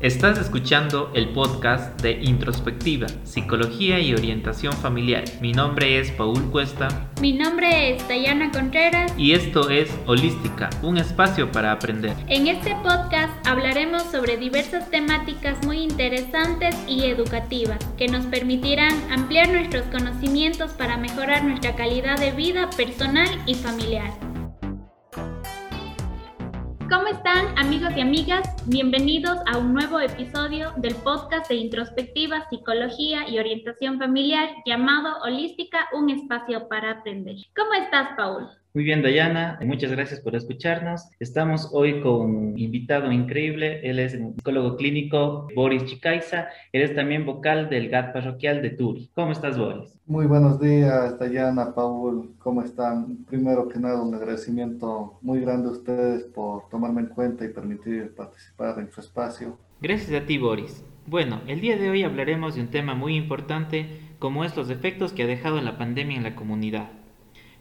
Estás escuchando el podcast de Introspectiva, Psicología y Orientación Familiar. Mi nombre es Paul Cuesta. Mi nombre es Dayana Contreras. Y esto es Holística, un espacio para aprender. En este podcast hablaremos sobre diversas temáticas muy interesantes y educativas que nos permitirán ampliar nuestros conocimientos para mejorar nuestra calidad de vida personal y familiar. ¿Cómo están amigos y amigas? Bienvenidos a un nuevo episodio del podcast de introspectiva, psicología y orientación familiar llamado Holística, un espacio para aprender. ¿Cómo estás, Paul? Muy bien, Dayana, muchas gracias por escucharnos. Estamos hoy con un invitado increíble. Él es el psicólogo clínico Boris Chicaiza. Él es también vocal del GAT parroquial de Turi. ¿Cómo estás, Boris? Muy buenos días, Dayana, Paul. ¿Cómo están? Primero que nada, un agradecimiento muy grande a ustedes por tomarme en cuenta y permitir participar en su espacio. Gracias a ti, Boris. Bueno, el día de hoy hablaremos de un tema muy importante como es los efectos que ha dejado la pandemia en la comunidad.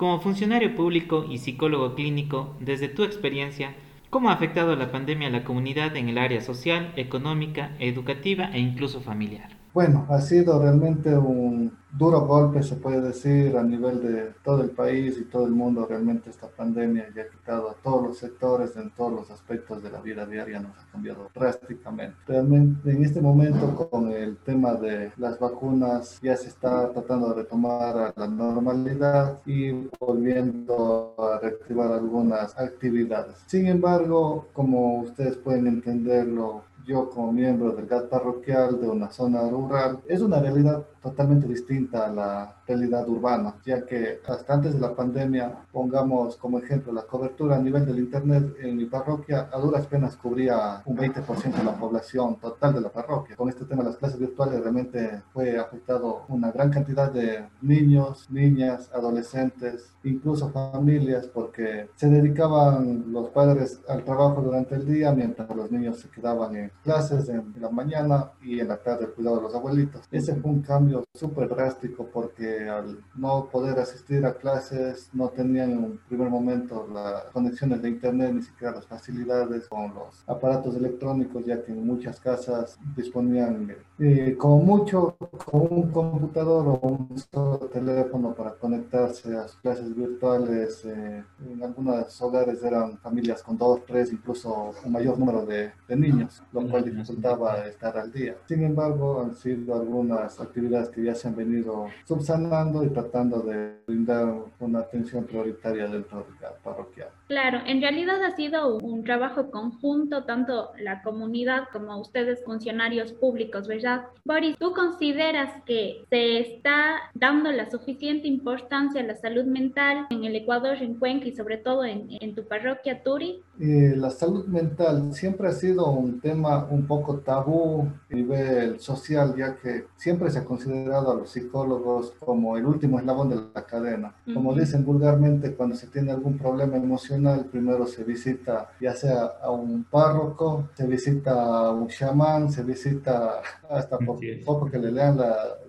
Como funcionario público y psicólogo clínico, desde tu experiencia, ¿cómo ha afectado la pandemia a la comunidad en el área social, económica, educativa e incluso familiar? Bueno, ha sido realmente un duro golpe, se puede decir, a nivel de todo el país y todo el mundo. Realmente esta pandemia ya ha quitado a todos los sectores, en todos los aspectos de la vida diaria, nos ha cambiado drásticamente. Realmente en este momento con el tema de las vacunas ya se está tratando de retomar a la normalidad y volviendo a reactivar algunas actividades. Sin embargo, como ustedes pueden entenderlo, yo como miembro del GAT parroquial de una zona rural, es una realidad totalmente distinta a la realidad urbana, ya que hasta antes de la pandemia, pongamos como ejemplo la cobertura a nivel del Internet en mi parroquia, a duras penas cubría un 20% de la población total de la parroquia. Con este tema de las clases virtuales realmente fue afectado una gran cantidad de niños, niñas, adolescentes, incluso familias, porque se dedicaban los padres al trabajo durante el día mientras los niños se quedaban en clases en la mañana y en la tarde cuidado de los abuelitos. Ese fue un cambio súper drástico porque al no poder asistir a clases no tenían en un primer momento las conexiones de internet ni siquiera las facilidades con los aparatos electrónicos ya que en muchas casas disponían eh, como mucho con un computador o un teléfono para conectarse a sus clases virtuales. Eh, en algunos hogares eran familias con dos, tres, incluso un mayor número de, de niños, cual dificultaba estar al día. Sin embargo, han sido algunas actividades que ya se han venido subsanando y tratando de brindar una atención prioritaria dentro del parroquial. Claro, en realidad ha sido un trabajo conjunto, tanto la comunidad como ustedes funcionarios públicos, ¿verdad? Boris, ¿tú consideras que se está dando la suficiente importancia a la salud mental en el Ecuador, en Cuenca y sobre todo en, en tu parroquia Turi? Eh, la salud mental siempre ha sido un tema un poco tabú a nivel social, ya que siempre se ha considerado a los psicólogos como el último eslabón de la cadena. Como dicen vulgarmente, cuando se tiene algún problema emocional, primero se visita ya sea a un párroco, se visita a un chamán, se visita hasta por poco que le lean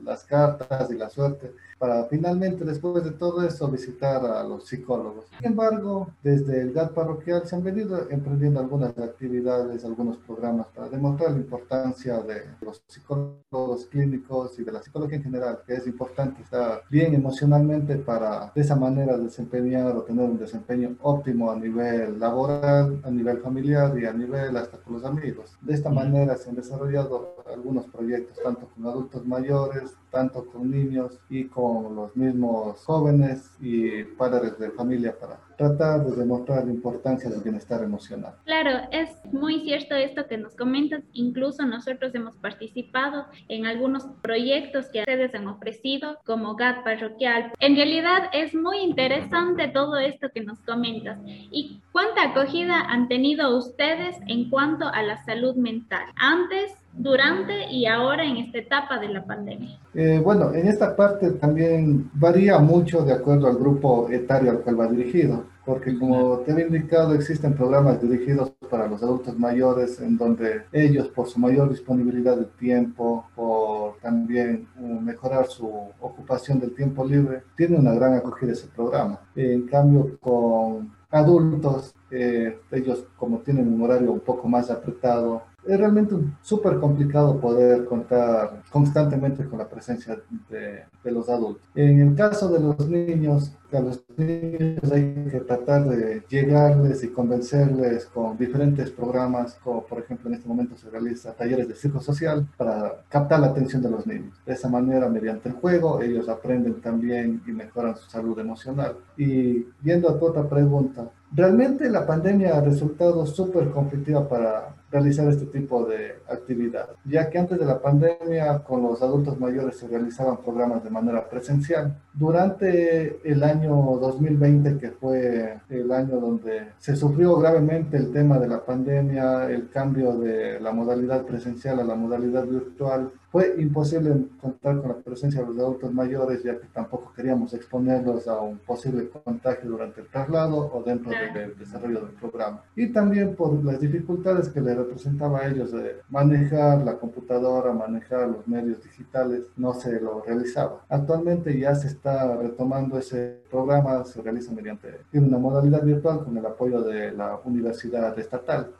las cartas y la suerte para finalmente, después de todo eso, visitar a los psicólogos. Sin embargo, desde el GAT parroquial se han venido emprendiendo algunas actividades, algunos programas para demostrar la importancia de los psicólogos clínicos y de la psicología en general, que es importante estar bien emocionalmente para de esa manera desempeñar o tener un desempeño óptimo a nivel laboral, a nivel familiar y a nivel hasta con los amigos. De esta manera se han desarrollado algunos proyectos, tanto con adultos mayores, tanto con niños y con los mismos jóvenes y padres de familia para tratar de demostrar la importancia del bienestar emocional. Claro, es muy cierto esto que nos comentas. Incluso nosotros hemos participado en algunos proyectos que ustedes han ofrecido como GAT parroquial. En realidad es muy interesante todo esto que nos comentas. ¿Y cuánta acogida han tenido ustedes en cuanto a la salud mental? Antes durante y ahora en esta etapa de la pandemia? Eh, bueno, en esta parte también varía mucho de acuerdo al grupo etario al cual va dirigido, porque como te he indicado, existen programas dirigidos para los adultos mayores en donde ellos, por su mayor disponibilidad de tiempo, por también uh, mejorar su ocupación del tiempo libre, tienen una gran acogida ese programa. En cambio, con adultos, eh, ellos como tienen un horario un poco más apretado, es realmente súper complicado poder contar constantemente con la presencia de, de, los adultos. En el caso de los niños, a los niños hay que tratar de llegarles y convencerles con diferentes programas, como por ejemplo en este momento se realiza talleres de circo social para captar la atención de los niños. De esa manera, mediante el juego, ellos aprenden también y mejoran su salud emocional. Y yendo a tu otra pregunta, realmente la pandemia ha resultado súper conflictiva para realizar este tipo de actividad, ya que antes de la pandemia con los adultos mayores se realizaban programas de manera presencial. Durante el año 2020, que fue el año donde se sufrió gravemente el tema de la pandemia, el cambio de la modalidad presencial a la modalidad virtual, fue imposible contar con la presencia de los adultos mayores, ya que tampoco queríamos exponerlos a un posible contagio durante el traslado o dentro del desarrollo del programa. Y también por las dificultades que le representaba a ellos de manejar la computadora, manejar los medios digitales, no se lo realizaba. Actualmente ya se está retomando ese programa, se realiza mediante una modalidad virtual con el apoyo de la Universidad Estatal.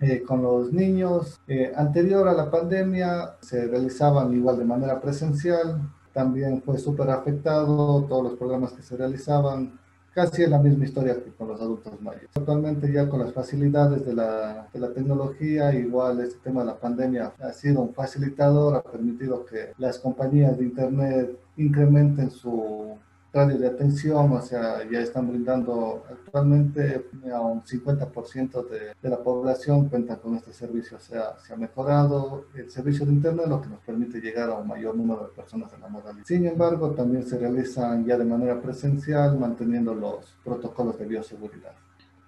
Eh, con los niños, eh, anterior a la pandemia, se realizaban igual de manera presencial, también fue súper afectado, todos los programas que se realizaban, casi es la misma historia que con los adultos mayores. Actualmente ya con las facilidades de la, de la tecnología, igual este tema de la pandemia ha sido un facilitador, ha permitido que las compañías de Internet incrementen su radio de atención, o sea, ya están brindando actualmente a un 50% de, de, la población cuenta con este servicio, o sea, se ha mejorado el servicio de Internet, lo que nos permite llegar a un mayor número de personas en la modalidad. Sin embargo, también se realizan ya de manera presencial, manteniendo los protocolos de bioseguridad.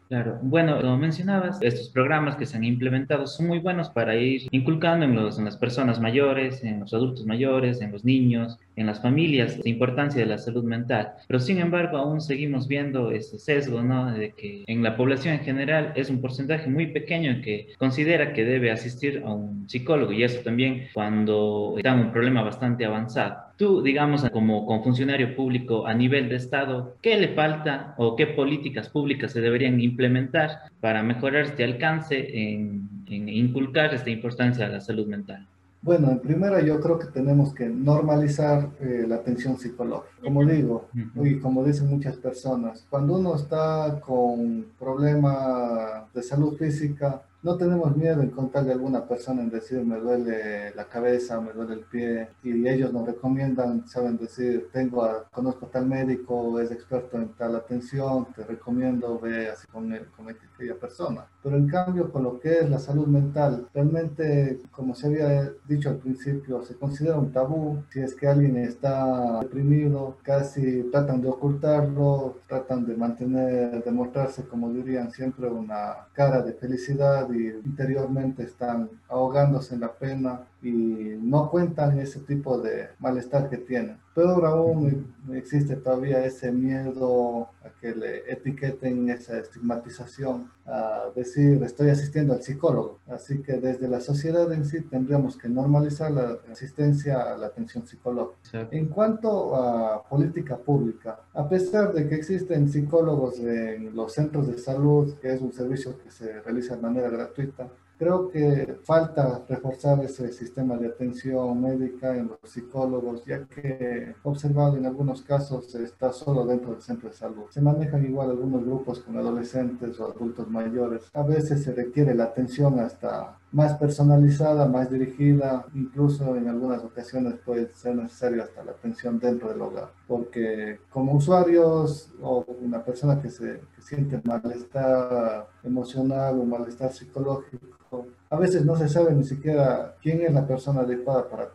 Claro, bueno, como mencionabas, estos programas que se han implementado son muy buenos para ir inculcando en, las personas mayores, en los adultos mayores, en los niños, en las familias, la importancia de la salud mental. Pero sin embargo, aún seguimos viendo este sesgo, ¿no? De que en la población en general es un porcentaje muy pequeño que considera que debe asistir a un psicólogo y eso también cuando está en un problema bastante avanzado. Tú, digamos, como, como funcionario público a nivel de Estado, ¿qué le falta o qué políticas públicas se deberían implementar para mejorar este alcance en, en inculcar esta importancia a la salud mental? Bueno, en primera yo creo que tenemos que normalizar eh, la atención psicológica. Como digo, y como dicen muchas personas, cuando uno está con problemas de salud física, no tenemos miedo en contarle a alguna persona en decir me duele la cabeza, me duele el pie y ellos nos recomiendan, saben decir, tengo a, conozco a tal médico, es experto en tal atención, te recomiendo, ve así con, con aquella persona. Pero en cambio con lo que es la salud mental, realmente como se había dicho al principio, se considera un tabú. Si es que alguien está deprimido, casi tratan de ocultarlo, tratan de mantener, de mostrarse, como dirían siempre, una cara de felicidad interiormente están ahogándose en la pena y no cuentan ese tipo de malestar que tienen. Peor aún existe todavía ese miedo a que le etiqueten esa estigmatización, a decir estoy asistiendo al psicólogo. Así que desde la sociedad en sí tendríamos que normalizar la asistencia a la atención psicológica. En cuanto a política pública, a pesar de que existen psicólogos en los centros de salud, que es un servicio que se realiza de manera gratuita, Creo que falta reforzar ese sistema de atención médica en los psicólogos, ya que observado en algunos casos está solo dentro del centro de salud. Se manejan igual algunos grupos con adolescentes o adultos mayores. A veces se requiere la atención hasta más personalizada, más dirigida, incluso en algunas ocasiones puede ser necesario hasta la atención dentro del hogar, porque como usuarios o una persona que se que siente malestar emocional o malestar psicológico, a veces no se sabe ni siquiera quién es la persona adecuada para,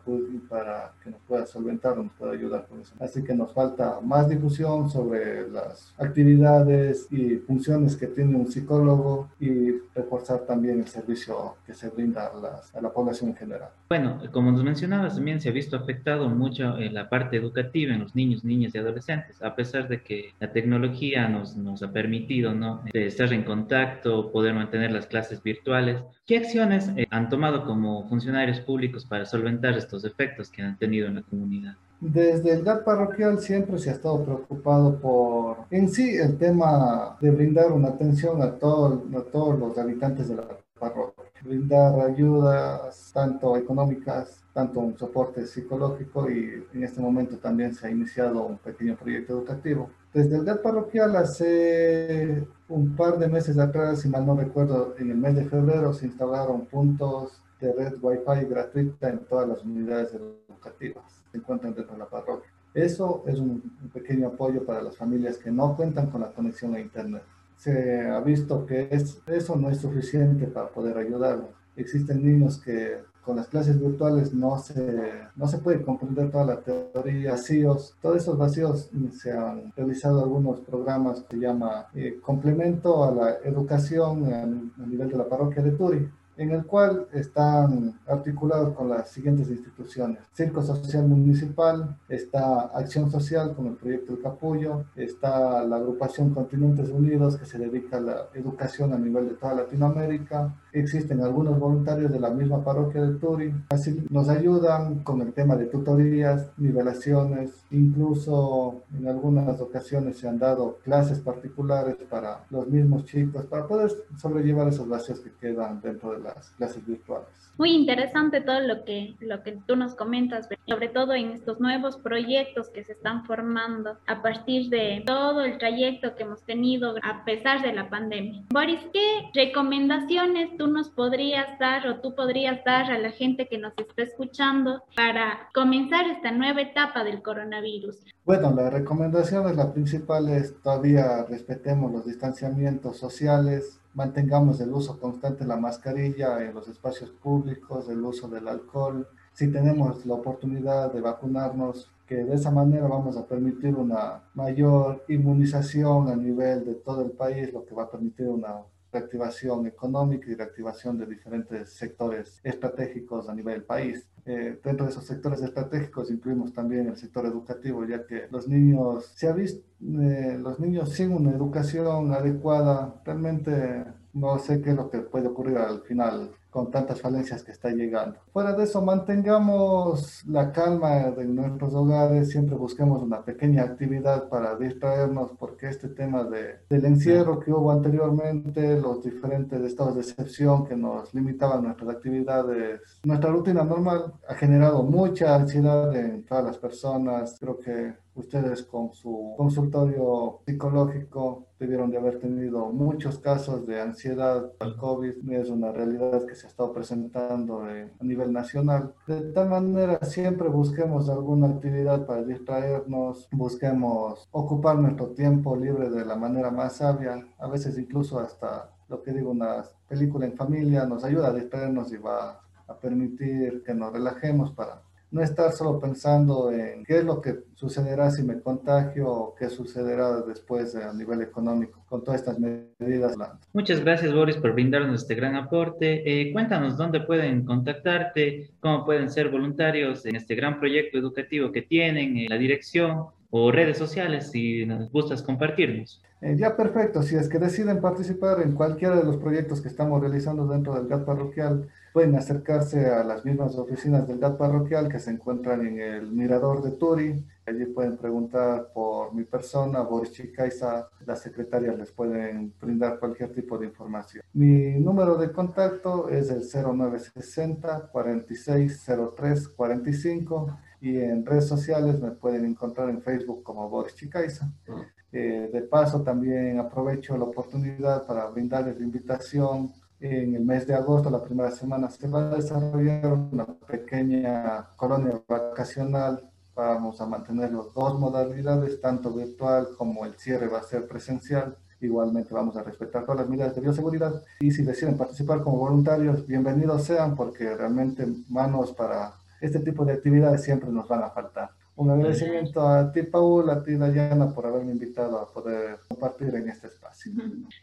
para que nos pueda solventar o nos pueda ayudar con eso. Así que nos falta más difusión sobre las actividades y funciones que tiene un psicólogo y reforzar también el servicio que se brinda a, a la población en general. Bueno, como nos mencionabas, también se ha visto afectado mucho en la parte educativa en los niños, niñas y adolescentes, a pesar de que la tecnología nos, nos ha permitido ¿no? estar en contacto, poder mantener las clases virtuales. ¿Qué acciones eh, han tomado como funcionarios públicos para solventar estos efectos que han tenido en la comunidad? Desde el GAT parroquial siempre se ha estado preocupado por, en sí, el tema de brindar una atención a, todo, a todos los habitantes de la parroquia. brindar ayudas tanto económicas, tanto un soporte psicológico y en este momento también se ha iniciado un pequeño proyecto educativo. Desde el GAT parroquial hace un par de meses atrás, si mal no recuerdo, en el mes de febrero se instalaron puntos de red Wi-Fi gratuita en todas las unidades educativas que se encuentran dentro de la parroquia. Eso es un, pequeño apoyo para las familias que no cuentan con la conexión a Internet. Se ha visto que eso no es suficiente para poder ayudarlos. Existen niños que con las clases virtuales no se, no se puede comprender toda la teoría, vacíos. Todos esos vacíos se han realizado algunos programas que se llama eh, complemento a la educación a, nivel de la parroquia de Turi en el cual están articulados con las siguientes instituciones. Circo Social Municipal, está Acción Social con el proyecto El Capullo, está la agrupación Continentes Unidos que se dedica a la educación a nivel de toda Latinoamérica, existen algunos voluntarios de la misma parroquia de Turi, así nos ayudan con el tema de tutorías, nivelaciones, incluso en algunas ocasiones se han dado clases particulares para los mismos chicos, para poder sobrellevar esos vacíos que quedan dentro de la clases virtuales. Muy interesante todo lo que, lo que tú nos comentas, sobre todo en estos nuevos proyectos que se están formando a partir de todo el trayecto que hemos tenido a pesar de la pandemia. Boris, ¿qué recomendaciones tú nos podrías dar o tú podrías dar a la gente que nos está escuchando para comenzar esta nueva etapa del coronavirus? Bueno, la recomendación es la principal es todavía respetemos los distanciamientos sociales, mantengamos el uso constante de la mascarilla en los espacios públicos, el uso del alcohol. Si tenemos la oportunidad de vacunarnos, que de esa manera vamos a permitir una mayor inmunización a nivel de todo el país, lo que va a permitir una reactivación económica y reactivación de diferentes sectores estratégicos a nivel del país. Eh, dentro de esos sectores estratégicos incluimos también el sector educativo, ya que los niños, se ha visto, eh, los niños sin una educación adecuada, realmente no sé qué es lo que puede ocurrir al final con tantas falencias que está llegando. Fuera de eso, mantengamos la calma en nuestros hogares, siempre busquemos una pequeña actividad para distraernos, porque este tema de, del encierro que hubo anteriormente, los diferentes estados de excepción que nos limitaban nuestras actividades, nuestra rutina normal ha generado mucha ansiedad en todas las personas. Creo que ustedes con su consultorio psicológico debieron de haber tenido muchos casos de ansiedad al COVID. Es una realidad que se estado presentando a nivel nacional. De tal manera, siempre busquemos alguna actividad para distraernos, busquemos ocupar nuestro tiempo libre de la manera más sabia, a veces incluso hasta lo que digo, una película en familia nos ayuda a distraernos y va a permitir que nos relajemos para no estar solo pensando en qué es lo que sucederá si me contagio o qué sucederá después a nivel económico con todas estas medidas. Muchas gracias Boris por brindarnos este gran aporte. Eh, cuéntanos dónde pueden contactarte, cómo pueden ser voluntarios en este gran proyecto educativo que tienen, en la dirección o redes sociales si nos gustas compartirnos. Eh, ya perfecto, si es que deciden participar en cualquiera de los proyectos que estamos realizando dentro del GAT parroquial, pueden acercarse a las mismas oficinas del GAT parroquial que se encuentran en el Mirador de Turi. Allí pueden preguntar por mi persona, Boris Chicaiza, las secretarias les pueden brindar cualquier tipo de información. Mi número de contacto es el 0960 4603 45 y en redes sociales me pueden encontrar en Facebook como Boris Chicaiza. Ah. Eh, de paso, también aprovecho la oportunidad para brindarles la invitación. En el mes de agosto, la primera semana, se va a desarrollar una pequeña colonia vacacional. Vamos a mantener las dos modalidades, tanto virtual como el cierre va a ser presencial. Igualmente vamos a respetar todas las medidas de bioseguridad y si deciden participar como voluntarios, bienvenidos sean porque realmente manos para este tipo de actividades siempre nos van a faltar. Un agradecimiento a ti, Paul, a ti, Dayana, por haberme invitado a poder compartir en este espacio.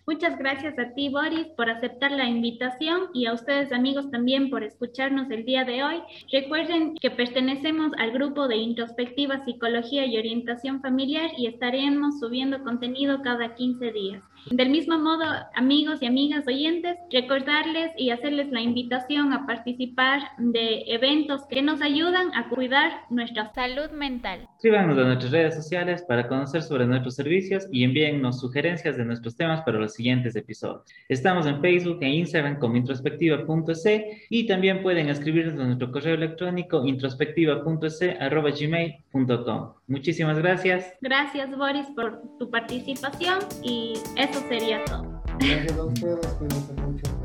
Muchas gracias a ti, Boris, por aceptar la invitación y a ustedes, amigos, también por escucharnos el día de hoy. Recuerden que pertenecemos al grupo de Introspectiva, Psicología y Orientación Familiar y estaremos subiendo contenido cada 15 días. Del mismo modo, amigos y amigas oyentes, recordarles y hacerles la invitación a participar de eventos que nos ayudan a cuidar nuestra salud mental. Escríbanos a nuestras redes sociales para conocer sobre nuestros servicios y envíennos sugerencias de nuestros temas para los siguientes episodios. Estamos en Facebook e Instagram como introspectiva.es y también pueden escribirnos a nuestro correo electrónico introspectiva.es.gmail.com. Muchísimas gracias. Gracias Boris por tu participación y eso sería todo. Gracias a ustedes, cuídense mucho.